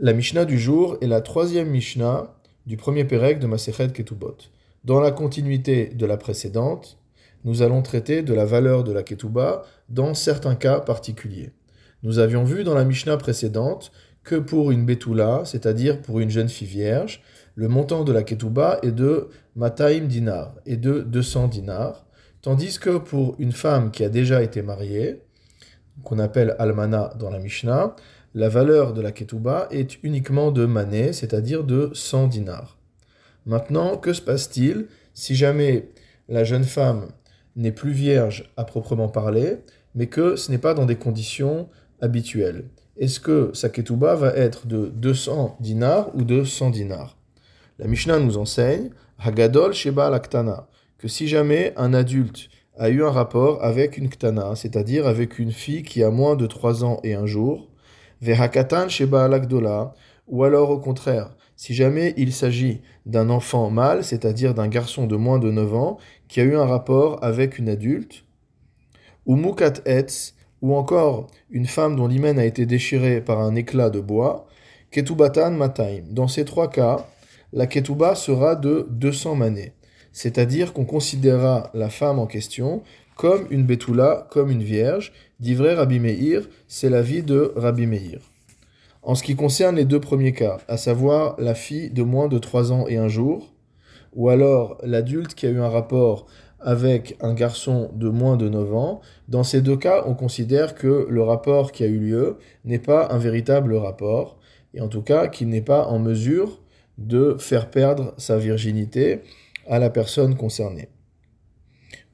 La Mishnah du jour est la troisième Mishnah du premier Pérec de Masechet Ketubot. Dans la continuité de la précédente, nous allons traiter de la valeur de la Ketuba dans certains cas particuliers. Nous avions vu dans la Mishnah précédente que pour une Betula, c'est-à-dire pour une jeune fille vierge, le montant de la Ketuba est de Mataim dinar et de 200 dinars, tandis que pour une femme qui a déjà été mariée, qu'on appelle Almana dans la Mishnah, la valeur de la ketouba est uniquement de mané, c'est-à-dire de 100 dinars. Maintenant, que se passe-t-il? Si jamais la jeune femme n'est plus vierge à proprement parler, mais que ce n'est pas dans des conditions habituelles Est-ce que sa ketouba va être de 200 dinars ou de 100 dinars? La Mishnah nous enseigne Hagadol Sheba Laktana que si jamais un adulte a eu un rapport avec une ktana, c'est-à-dire avec une fille qui a moins de 3 ans et un jour, Sheba ou alors au contraire, si jamais il s'agit d'un enfant mâle, c'est-à-dire d'un garçon de moins de 9 ans, qui a eu un rapport avec une adulte, ou Mukat Etz, ou encore une femme dont l'hymen a été déchiré par un éclat de bois, Ketubatan Mataim. Dans ces trois cas, la Ketuba sera de 200 manées. C'est-à-dire qu'on considérera la femme en question comme une Betula, comme une vierge, dit vrai Rabbi Meir, c'est la vie de Rabbi Meir. En ce qui concerne les deux premiers cas, à savoir la fille de moins de 3 ans et un jour, ou alors l'adulte qui a eu un rapport avec un garçon de moins de 9 ans, dans ces deux cas, on considère que le rapport qui a eu lieu n'est pas un véritable rapport, et en tout cas qu'il n'est pas en mesure de faire perdre sa virginité à la personne concernée.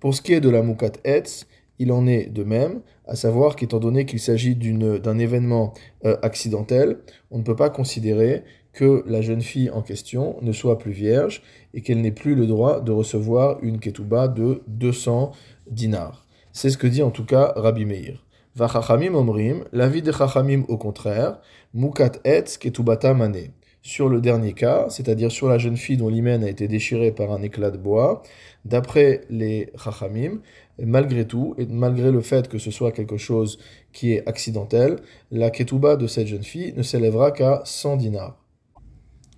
Pour ce qui est de la Mukat Etz, il en est de même, à savoir qu'étant donné qu'il s'agit d'un événement euh, accidentel, on ne peut pas considérer que la jeune fille en question ne soit plus vierge et qu'elle n'ait plus le droit de recevoir une ketouba de 200 dinars. C'est ce que dit en tout cas Rabbi Meir. Vachachamim omrim, l'avis de Chachamim au contraire, mukat etz ketubata mané sur le dernier cas, c'est-à-dire sur la jeune fille dont l'hymen a été déchiré par un éclat de bois, d'après les Chachamim, malgré tout, et malgré le fait que ce soit quelque chose qui est accidentel, la ketouba de cette jeune fille ne s'élèvera qu'à 100 dinars.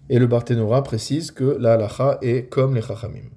Et le Barthénora précise que la halacha est comme les Chachamim.